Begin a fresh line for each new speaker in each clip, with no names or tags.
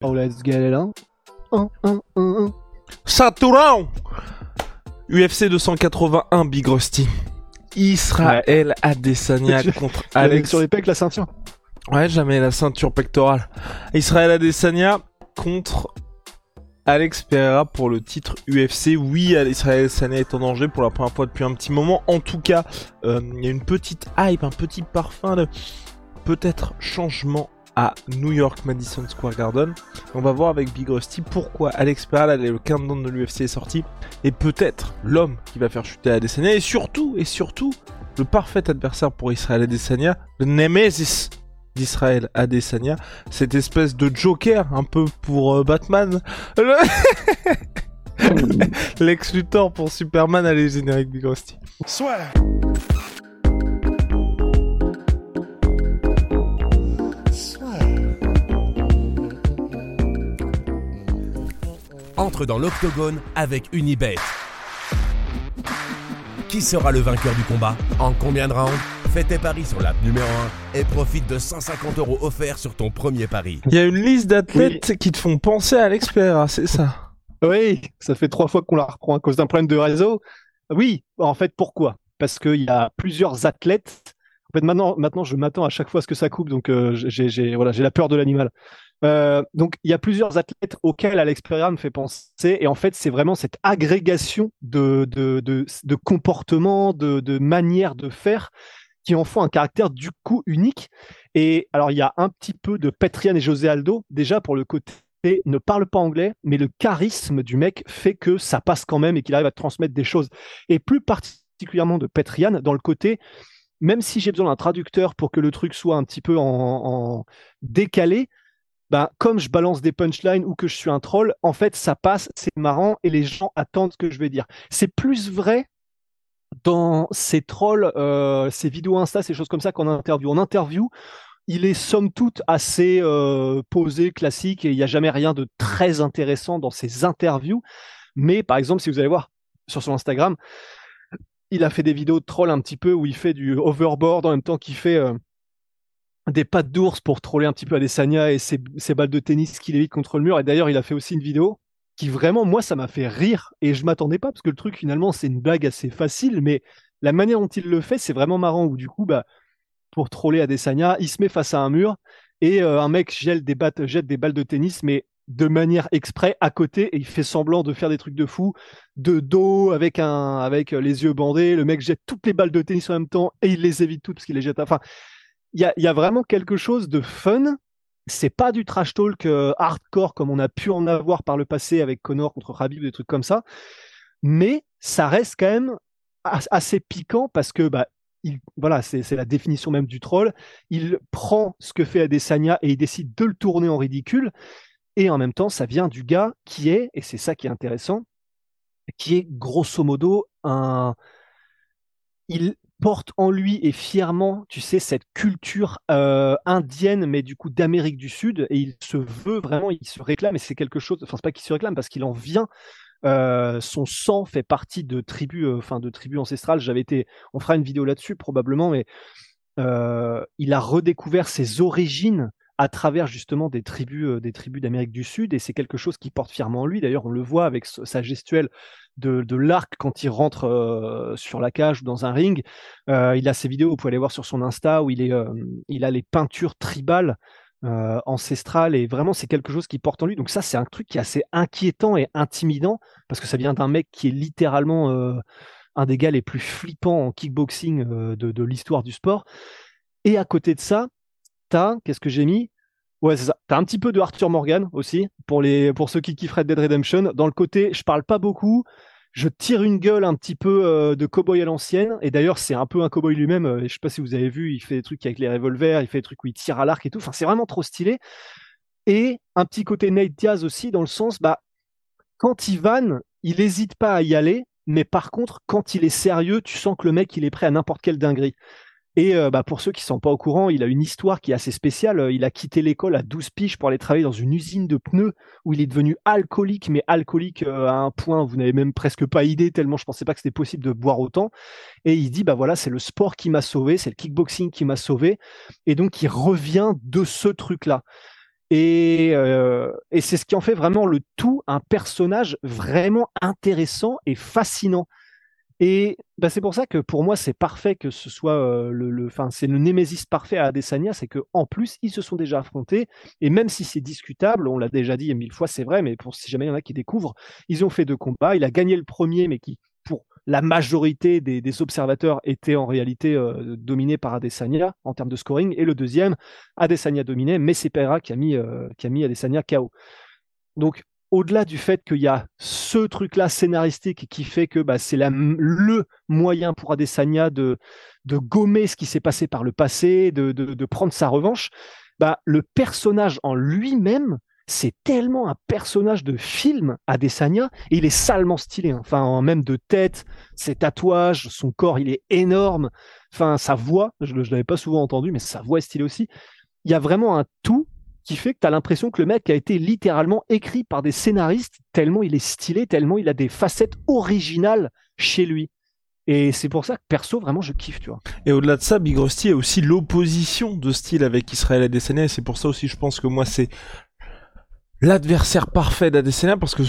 Oh, let's get it on.
UFC 281 Big Rusty. Israël Adesanya contre Alex.
sur les pecs la ceinture.
Ouais, jamais la ceinture pectorale. Israël Adesanya contre Alex Pereira pour le titre UFC. Oui, Israël Adesanya est en danger pour la première fois depuis un petit moment. En tout cas, euh, il y a une petite hype, un petit parfum de peut-être changement à New York Madison Square Garden. On va voir avec Big Rusty pourquoi Alex allez, le countdown de l'UFC est sorti, et peut-être l'homme qui va faire chuter Adesanya, et surtout, et surtout, le parfait adversaire pour Israël Adesanya, le Nemesis d'Israël Adesanya, cette espèce de Joker un peu pour euh, Batman, Le- Lex Luthor pour Superman, allez générique Big Rusty.
Entre dans l'octogone avec Unibet. Qui sera le vainqueur du combat En combien de rounds Fais tes paris sur l'app numéro 1 et profite de 150 euros offerts sur ton premier pari.
Il y a une liste d'athlètes qui te font penser à Alex Pereira, c'est ça?
Oui, ça fait trois fois qu'on la reprend à cause d'un problème de réseau. Oui, en fait, pourquoi? Parce qu'il y a plusieurs athlètes. En fait, maintenant, maintenant je m'attends à chaque fois à ce que ça coupe, donc euh, j'ai j'ai- voilà, j'ai la peur de l'animal. Euh, donc, il y a plusieurs athlètes auxquels Alex Pereira me fait penser, et en fait, c'est vraiment cette agrégation de, de, de, de comportements, de, de manières de faire qui en font un caractère du coup unique. Et alors, il y a un petit peu de Petrian et José Aldo, déjà pour le côté ne parle pas anglais, mais le charisme du mec fait que ça passe quand même et qu'il arrive à transmettre des choses. Et plus particulièrement de Petrian, dans le côté, même si j'ai besoin d'un traducteur pour que le truc soit un petit peu en, décalé, ben, comme je balance des punchlines ou que je suis un troll, en fait, ça passe, c'est marrant et les gens attendent ce que je vais dire. C'est plus vrai dans ces trolls, euh, ces vidéos Insta, ces choses comme ça qu'en interview. En interview, il est somme toute assez euh, posé, classique, et il n'y a jamais rien de très intéressant dans ses interviews. Mais par exemple, si vous allez voir sur son Instagram, il a fait des vidéos de troll un petit peu où il fait du overboard en même temps qu'il fait euh, des pattes d'ours pour troller un petit peu Adesanya et ses, balles de tennis qu'il évite contre le mur. Et d'ailleurs, il a fait aussi une vidéo qui vraiment, moi, ça m'a fait rire et je m'attendais pas parce que le truc finalement, c'est une blague assez facile, mais la manière dont il le fait, c'est vraiment marrant. Où du coup, bah, pour troller Adesanya, il se met face à un mur et euh, un mec jette des, jette des balles de tennis, mais de manière exprès à côté et il fait semblant de faire des trucs de fou, de dos avec un avec les yeux bandés. Le mec jette toutes les balles de tennis en même temps et il les évite toutes parce qu'il les jette. Enfin, il y a, vraiment quelque chose de fun. C'est pas du trash talk euh, hardcore comme on a pu en avoir par le passé avec Connor contre Khabib, des trucs comme ça. Mais ça reste quand même as- assez piquant parce que bah, il, voilà, c'est c'est la définition même du troll. Il prend ce que fait Adesanya et il décide de le tourner en ridicule. Et en même temps, ça vient du gars qui est, et c'est ça qui est intéressant, qui est grosso modo un. Il porte en lui et fièrement, tu sais, cette culture euh, indienne, mais du coup d'Amérique du Sud, et il se veut vraiment, il se réclame, et c'est quelque chose, enfin, c'est pas qu'il se réclame, parce qu'il en vient. euh, son sang fait partie de tribus, euh, enfin de tribus ancestrales. J'avais été, on fera une vidéo là-dessus probablement, mais euh, il a redécouvert ses origines à travers justement des tribus, euh, des tribus d'Amérique du Sud, et c'est quelque chose qui porte fièrement en lui. D'ailleurs, on le voit avec sa gestuelle de, l'arc quand il rentre euh, sur la cage ou dans un ring. Euh, il a ses vidéos, vous pouvez aller voir sur son Insta où il est, il a les peintures tribales ancestrales et vraiment c'est quelque chose qui porte en lui. Donc ça, c'est un truc qui est assez inquiétant et intimidant parce que ça vient d'un mec qui est littéralement un des gars les plus flippants en kickboxing de l'histoire du sport. Et à côté de ça, t'as, qu'est-ce que j'ai mis? Ouais, c'est. T'as un petit peu de Arthur Morgan aussi, pour, les, pour ceux qui kifferaient Dead Redemption. Dans le côté, je parle pas beaucoup, je tire une gueule un petit peu euh, de cowboy à l'ancienne. Et d'ailleurs, c'est un peu un cowboy lui-même. Euh, je sais pas si vous avez vu, il fait des trucs avec les revolvers, il fait des trucs où il tire à l'arc et tout. Enfin, c'est vraiment trop stylé. Et un petit côté Nate Diaz aussi, dans le sens, bah, quand il vanne, il n'hésite pas à y aller. Mais par contre, quand il est sérieux, tu sens que le mec, il est prêt à n'importe quelle dinguerie. Et euh, bah, pour ceux qui ne sont pas au courant, il a une histoire qui est assez spéciale. Il a quitté l'école à 12 piges pour aller travailler dans une usine de pneus où il est devenu alcoolique, mais alcoolique euh, à un point, vous n'avez même presque pas idée, tellement je ne pensais pas que c'était possible de boire autant. Et il dit, bah voilà, c'est le sport qui m'a sauvé, c'est le kickboxing qui m'a sauvé. Et donc, il revient de ce truc-là. Et, euh, et c'est ce qui en fait vraiment le tout un personnage vraiment intéressant et fascinant. Et bah, c'est pour ça que pour moi, c'est parfait que ce soit euh, le, enfin, c'est le némésis parfait à Adesanya, c'est que en plus, ils se sont déjà affrontés. Et même si c'est discutable, on l'a déjà dit mille fois, c'est vrai, mais pour si jamais il y en a qui découvrent, ils ont fait deux combats. Il a gagné le premier, mais qui, pour la majorité des, observateurs, était en réalité euh, dominé par Adesanya en termes de scoring. Et le deuxième, Adesanya dominé, mais c'est Pereira qui a mis, euh, qui a mis Adesanya KO. Donc au-delà du fait qu'il y a ce truc-là scénaristique qui fait que bah, c'est le moyen pour Adesanya de, gommer ce qui s'est passé par le passé, de, prendre sa revanche, bah, le personnage en lui-même, c'est tellement un personnage de film, Adesanya, et il est salement stylé. Hein. Enfin, même de tête, ses tatouages, son corps, il est énorme. Enfin, sa voix, je ne l'avais pas souvent entendu, mais sa voix est stylée aussi. Il y a vraiment un tout qui fait que tu as l'impression que le mec a été littéralement écrit par des scénaristes, tellement il est stylé, tellement il a des facettes originales chez lui. Et c'est pour ça que perso, vraiment, je kiffe, tu vois.
Et au-delà de ça, Big Rusty a aussi l'opposition de style avec Israël Adesanya, et c'est pour ça aussi, je pense que moi, c'est l'adversaire parfait d'Adesanya parce que,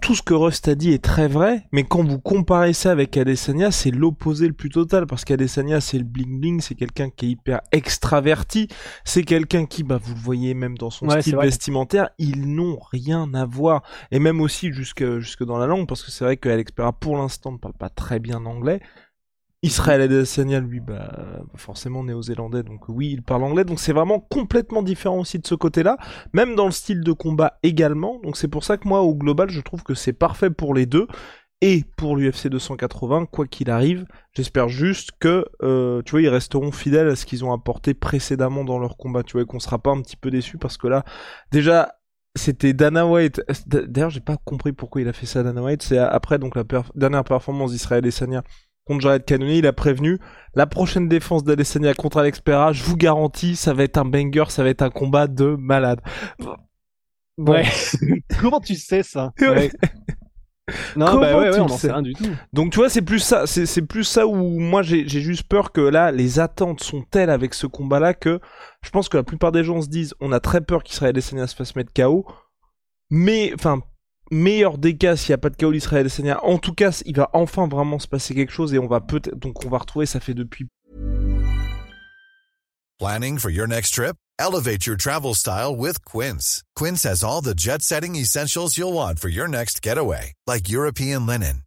tout ce que Rust a dit est très vrai, mais quand vous comparez ça avec Adesanya, c'est l'opposé le plus total parce qu'Adesanya c'est le bling bling, c'est quelqu'un qui est hyper extraverti, c'est quelqu'un qui, bah vous le voyez même dans son style vestimentaire, ils n'ont rien à voir. Et même aussi jusque jusque dans la langue parce que c'est vrai qu'Alex Pera pour l'instant ne parle pas très bien anglais, Israël Adesanya, lui, bah, forcément néo-zélandais, donc oui, il parle anglais, donc c'est vraiment complètement différent aussi de ce côté-là, même dans le style de combat également, donc c'est pour ça que moi, au global, je trouve que c'est parfait pour les deux, et pour l'UFC 280, quoi qu'il arrive, j'espère juste que, euh, tu vois, ils resteront fidèles à ce qu'ils ont apporté précédemment dans leur combat, tu vois, et qu'on sera pas un petit peu déçus, parce que là, déjà, c'était Dana White. D'ailleurs, j'ai pas compris pourquoi il a fait ça, Dana White. C'est après donc la dernière performance d'Israël et Sanya contre Jared Cannonier, il a prévenu la prochaine défense d'Adesanya contre Alex Pereira, je vous garantis, ça va être un banger, ça va être un combat de malade.
Ouais. Comment tu sais ça
Non, bah ouais, ouais, on sait rien du tout. Donc tu vois, c'est plus ça, c'est plus ça où moi j'ai juste peur que là, les attentes sont telles avec ce combat-là que je pense que la plupart des gens se disent, on a très peur qu'Israël Adesanya se fasse mettre KO, mais enfin meilleur des cas s'il n'y a pas de chaos d'Israël Seigneur. En tout cas, il va enfin vraiment se passer quelque chose et on va peut-être donc on va retrouver ça fait depuis
Planning for your next trip? Elevate your travel style with Quince. Quince has all the jet-setting essentials you'll want for your next getaway, like European linen,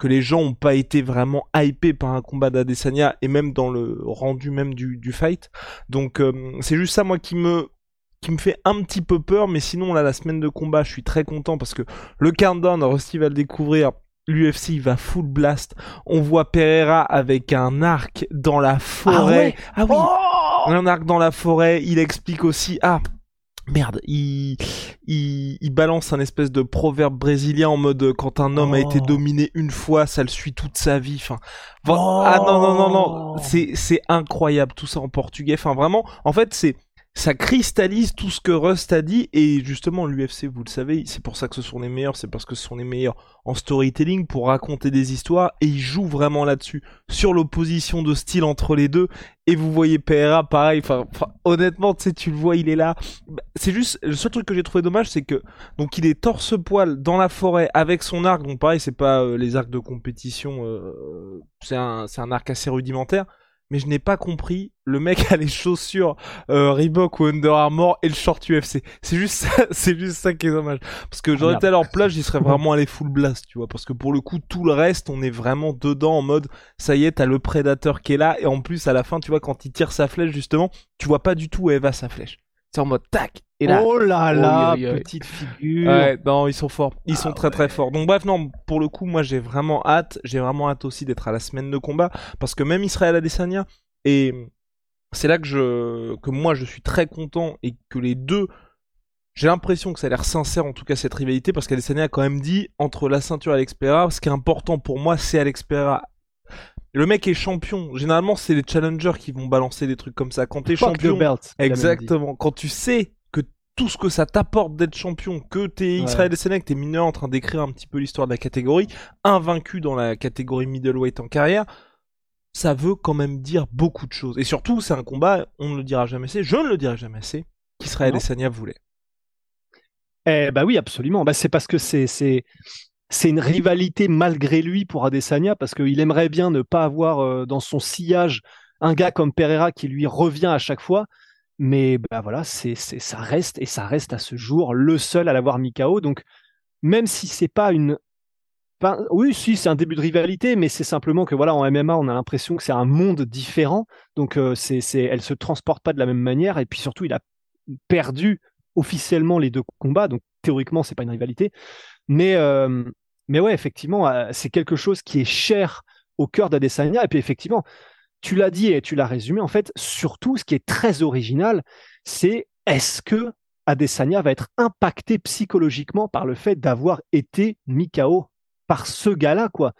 que les gens n'ont pas été vraiment hypés par un combat d'Adesanya et même dans le rendu même du, du fight. Donc, euh, c'est juste ça, moi, qui me qui me fait un petit peu peur, mais sinon là la semaine de combat, je suis très content parce que le countdown, Rusty va le découvrir. L'UFC va full blast. On voit Pereira avec un arc dans la forêt.
Ah, oui,
oh un arc dans la forêt. Il explique aussi. Ah, merde, il, il, il, balance un espèce de proverbe brésilien en mode euh, quand un homme a été oh. dominé une fois, ça le suit toute sa vie. Enfin, ah non non non non, c'est c'est incroyable tout ça en portugais. Enfin vraiment, en fait c'est ça cristallise tout ce que Rust a dit et justement l'UFC vous le savez c'est pour ça que ce sont les meilleurs c'est parce que ce sont les meilleurs en storytelling pour raconter des histoires et ils jouent vraiment là-dessus sur l'opposition de style entre les deux et vous voyez PRA pareil enfin honnêtement tu sais tu le vois il est là. C'est juste le seul truc que j'ai trouvé dommage c'est que donc il est torse poil dans la forêt avec son arc donc pareil c'est pas euh, les arcs de compétition euh, c'est un c'est un arc assez rudimentaire mais je n'ai pas compris. Le mec a les chaussures euh, Reebok ou Under Armour et le short UFC. C'est juste ça, c'est juste ça qui est dommage. Parce que j'aurais été à leur place, j'y serais vraiment allé full blast, tu vois. Parce que pour le coup, tout le reste, on est vraiment dedans en mode, ça y est, t'as le prédateur qui est là. Et en plus, à la fin, tu vois, quand il tire sa flèche, justement, tu vois pas du tout où elle va sa flèche. C'est en mode tac.
Et là, oh là là, petite figure.
Ouais, non, ils sont forts. Ils sont ah très très forts. Donc bref, non, pour le coup, moi j'ai vraiment hâte. J'ai vraiment hâte aussi d'être à la semaine de combat parce que même Israël Adesanya et c'est là que je que moi je suis très content et que les deux j'ai l'impression que ça a l'air sincère en tout cas cette rivalité parce qu'Adesanya a quand même dit entre la ceinture et Alex ce qui est important pour moi c'est Alex le mec est champion. Généralement, c'est les challengers qui vont balancer des trucs comme ça. Quand t'es champion, exactement. Quand tu sais que tout ce que ça t'apporte d'être champion, que t'es Israël Adesanya, que t'es mineur en train d'écrire un petit peu l'histoire de la catégorie, invaincu dans la catégorie middleweight en carrière, ça veut quand même dire beaucoup de choses. Et surtout, c'est un combat, on ne le dira jamais assez, je ne le dirai jamais assez, qu'Israël Adesanya voulait.
Eh bah oui, absolument. Bah c'est parce que c'est c'est une rivalité malgré lui pour Adesanya parce qu'il aimerait bien ne pas avoir euh, dans son sillage un gars comme Pereira qui lui revient à chaque fois. Mais bah voilà, c'est, ça reste et ça reste à ce jour le seul à l'avoir mis KO. Donc même si c'est pas une, oui, si c'est un début de rivalité, mais c'est simplement que voilà en MMA on a l'impression que c'est un monde différent. Donc euh, c'est, elle se transporte pas de la même manière et puis surtout il a perdu officiellement les deux combats. Donc théoriquement c'est pas une rivalité, mais euh, mais ouais, effectivement, euh, c'est quelque chose qui est cher au cœur d'Adesanya. Et puis effectivement, tu l'as dit et tu l'as résumé, en fait, surtout, ce qui est très original, c'est est-ce que Adesanya va être impacté psychologiquement par le fait d'avoir été Mikao par ce gars-là, quoi?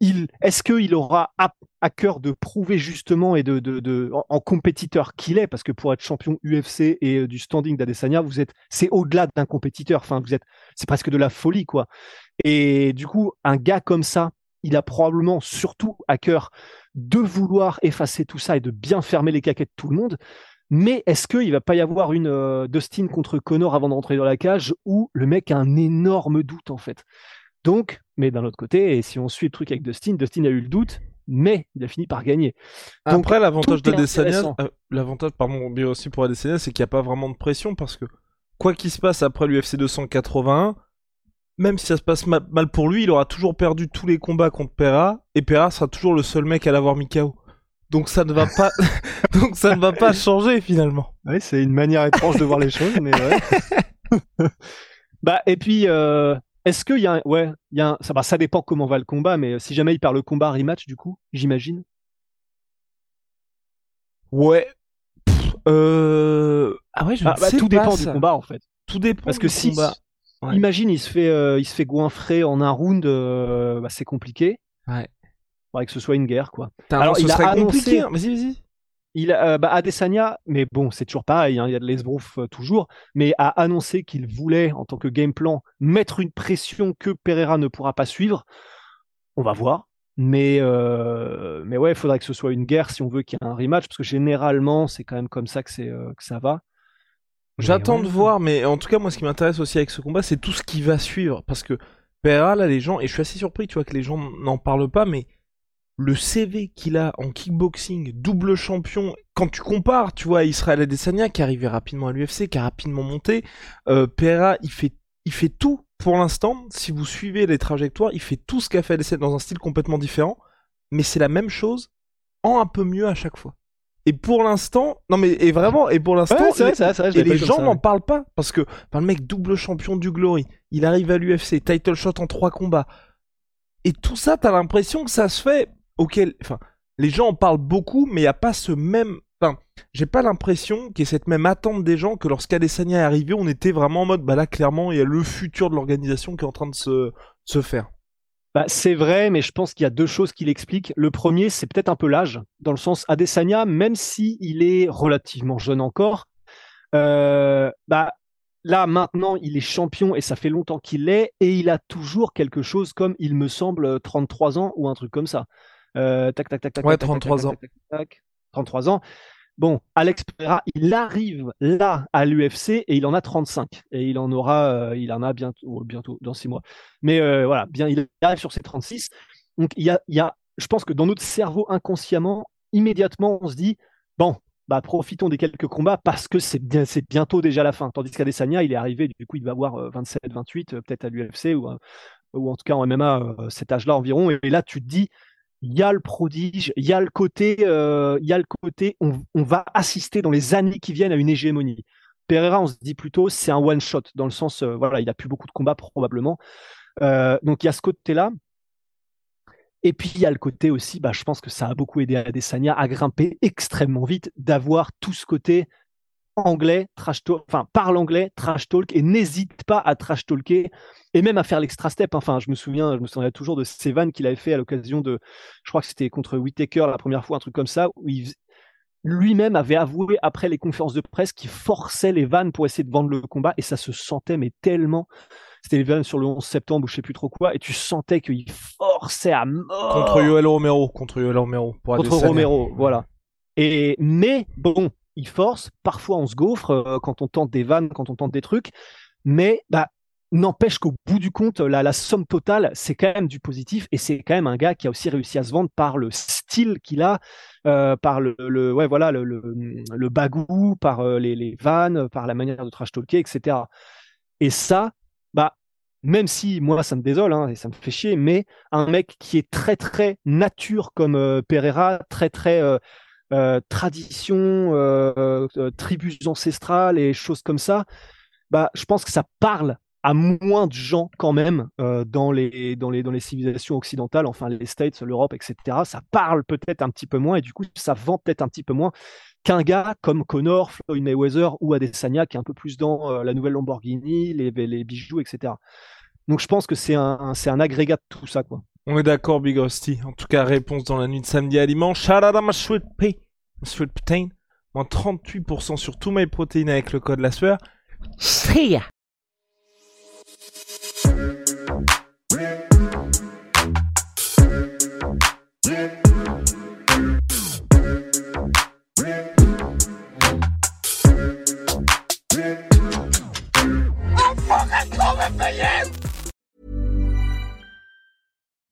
Est-ce qu'il aura à, cœur de prouver justement et de, de, en, compétiteur qu'il est, parce que pour être champion UFC et euh, du standing d'Adesanya, vous êtes, c'est au-delà d'un compétiteur. Enfin, vous êtes, c'est presque de la folie, quoi. Et du coup, un gars comme ça, il a probablement surtout à cœur de vouloir effacer tout ça et de bien fermer les caquettes de tout le monde. Mais est-ce qu'il va pas y avoir une euh, Dustin contre Connor avant d'entrer dans la cage où le mec a un énorme doute en fait? Donc, mais d'un autre côté, et si on suit le truc avec Dustin, Dustin a eu le doute, mais il a fini par gagner.
Après, l'avantage d'Adesanya, euh, l'avantage, pardon, bien aussi pour Adesanya, c'est qu'il n'y a pas vraiment de pression parce que quoi qu'il se passe après l'UFC 281, même si ça se passe mal, pour lui, il aura toujours perdu tous les combats contre Pera, et Pera sera toujours le seul mec à l'avoir mis KO. Donc ça ne va pas, donc ça ne va pas changer finalement.
Oui, c'est une manière étrange de voir les choses, mais ouais. bah et puis, euh, est-ce qu'il y a, un... ouais, il y a, un... ça, bah, ça dépend comment va le combat, mais si jamais il perd le combat rematch, du coup, j'imagine?
Ouais. euh... Ah ouais, je ah, bah,
tout dépend du combat en fait.
Tout dépend.
Parce que si, combat. Imagine, il se fait, euh, il se fait goinfrer en un round, euh, bah, c'est compliqué.
Ouais.
Faudrait que ce soit une guerre, quoi.
Alors, il a annoncé. Hein. Vas-y, vas-y.
Il a, bah, Adesanya, mais bon, c'est toujours pareil, hein, il y a de l'esbrouf euh, toujours, mais a annoncé qu'il voulait, en tant que game plan, mettre une pression que Pereira ne pourra pas suivre. On va voir. Mais, mais ouais, il faudrait que ce soit une guerre si on veut qu'il y ait un rematch, parce que généralement, c'est quand même comme ça que, c'est, que ça va.
J'attends de voir, mais en tout cas, moi, ce qui m'intéresse aussi avec ce combat, c'est tout ce qui va suivre. Parce que Pereira, là, les gens, et je suis assez surpris, tu vois, que les gens n'en parlent pas, mais le CV qu'il a en kickboxing, double champion, quand tu compares, tu vois, Israël Adesanya, qui est arrivé rapidement à l'UFC, qui a rapidement monté, euh, Pereira, il fait, il fait tout, pour l'instant, si vous suivez les trajectoires, il fait tout ce qu'a fait Adesanya dans un style complètement différent, mais c'est la même chose, en un peu mieux à chaque fois. Et pour l'instant, non mais et vraiment, et pour l'instant, et les gens n'en parlent pas parce que le mec double champion du Glory, il arrive à l'UFC, title shot en trois combats, et tout ça, t'as l'impression que ça se fait. Enfin, les gens en parlent beaucoup, mais il y a pas ce même. Enfin, j'ai pas l'impression qu'il y ait cette même attente des gens que lorsqu'Adesanya est arrivé, on était vraiment en mode, bah là clairement, il y a le futur de l'organisation qui est en train de se se faire.
Bah, c'est vrai, mais je pense qu'il y a deux choses qui l'expliquent. Le premier, c'est peut-être un peu l'âge, dans le sens Adesanya, même s'il est relativement jeune encore, il il il si. Euh, bah, là, maintenant, il est champion et ça fait longtemps qu'il l'est et il a toujours quelque chose comme, il me semble, 33 ans ou un truc comme ça. Euh, tac, tac, tac, tac.
Ouais,
tac, tac,
33
tac,
ans.
tac, tac, tac, 33 ans. Bon, Alex Pereira, il arrive là à l'UFC et il en a 35 et il en aura, euh, il en a bientôt, bientôt dans six mois. Mais euh, voilà, bien, il arrive sur ses 36. Donc il y a, y a, je pense que dans notre cerveau inconsciemment, immédiatement, on se dit bon, bah profitons des quelques combats parce que c'est bien, c'est bientôt déjà la fin. Tandis qu'Adesanya, il est arrivé, du coup, il va avoir 27, 28, euh, peut-être à l'UFC ou, ou en tout cas en MMA, cet âge-là environ. Et, et là, tu te dis il y a le prodige, il y a le côté, euh, y a le côté, on, on va assister dans les années qui viennent à une hégémonie. Pereira, on se dit plutôt, c'est un one shot dans le sens, euh, voilà, il a plus beaucoup de combats probablement. Euh, donc il y a ce côté-là. Et puis il y a le côté aussi, bah, je pense que ça a beaucoup aidé Adesanya à grimper extrêmement vite, d'avoir tout ce côté anglais, trash talk, enfin parle anglais, trash talk, et n'hésite pas à trash talker et même à faire l'extra step. Enfin, je me souviens, je me souviens toujours de ces vannes qu'il avait fait à l'occasion de, je crois que c'était contre Whitaker la première fois, un truc comme ça, où il, lui-même avait avoué après les conférences de presse qu'il forçait les vannes pour essayer de vendre le combat et ça se sentait mais tellement c'était les vannes sur le 11 septembre ou je sais plus trop quoi et tu sentais qu'il forçait à mort
Contre Yoel Romero, contre Yoel Romero. Pour
contre. Romero voilà et mais bon il force parfois on se gaufre euh, quand on tente des vannes quand on tente des trucs mais bah n'empêche qu'au bout du compte la, somme totale c'est quand même du positif et c'est quand même un gars qui a aussi réussi à se vendre par le style qu'il a euh, par le, le, ouais voilà le, le, le bagou, par euh, les, les vannes, par la manière de trash talker, etc. Et ça, bah même si moi ça me désole hein, et ça me fait chier, mais un mec qui est très très nature comme Pereira, très très euh, euh, tradition, euh, euh, tribus ancestrales et choses comme ça, bah je pense que ça parle à moins de gens quand même dans, les, dans, les, dans les civilisations occidentales, enfin les States, l'Europe, etc. Ça parle peut-être un petit peu moins et du coup ça vend peut-être un petit peu moins qu'un gars comme Connor, Floyd Mayweather ou Adesanya qui est un peu plus dans la nouvelle Lamborghini, les, bijoux, etc. Donc je pense que c'est un, c'est un agrégat de tout ça. Quoi.
On est d'accord, Big Rusty. En tout cas, réponse dans la nuit de samedi à dimanche. Ma sweet pea, ma sweet protein. Moins 38% sur tout my protein avec le code la sueur. See ya.